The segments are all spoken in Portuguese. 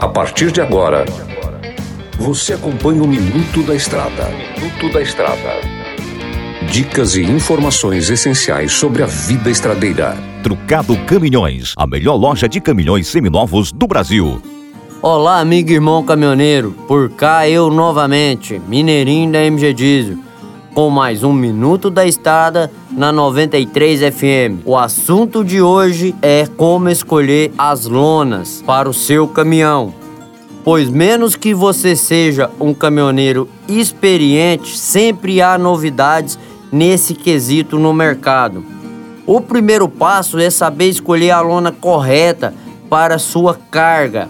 A partir de agora, você acompanha o Minuto da Estrada. Minuto da Estrada. Dicas e informações essenciais sobre a vida estradeira. Trucado Caminhões, a melhor loja de caminhões seminovos do Brasil. Olá, amigo e irmão caminhoneiro. Por cá eu novamente, Mineirinho da MG Diesel, com mais um Minuto da Estrada na 93 FM. O assunto de hoje é como escolher as lonas para o seu caminhão. Pois menos que você seja um caminhoneiro experiente, sempre há novidades nesse quesito no mercado. O primeiro passo é saber escolher a lona correta para sua carga,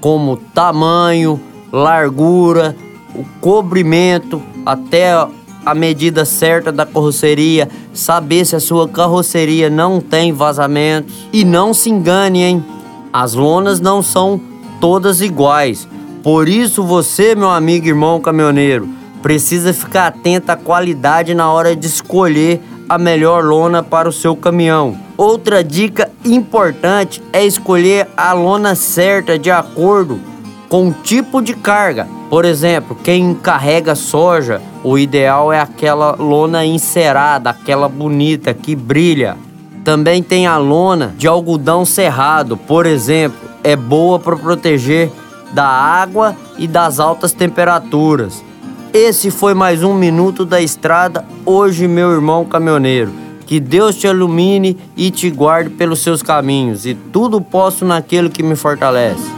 como tamanho, largura, o cobrimento, até a medida certa da carroceria, saber se a sua carroceria não tem vazamentos. E não se engane, hein? As lonas não são todas iguais. Por isso você, meu amigo e irmão caminhoneiro, precisa ficar atento à qualidade na hora de escolher a melhor lona para o seu caminhão. Outra dica importante é escolher a lona certa de acordo com tipo de carga. Por exemplo, quem carrega soja, o ideal é aquela lona encerada, aquela bonita que brilha. Também tem a lona de algodão cerrado, por exemplo, é boa para proteger da água e das altas temperaturas. Esse foi mais um minuto da estrada. Hoje, meu irmão caminhoneiro. Que Deus te ilumine e te guarde pelos seus caminhos, e tudo posso naquele que me fortalece.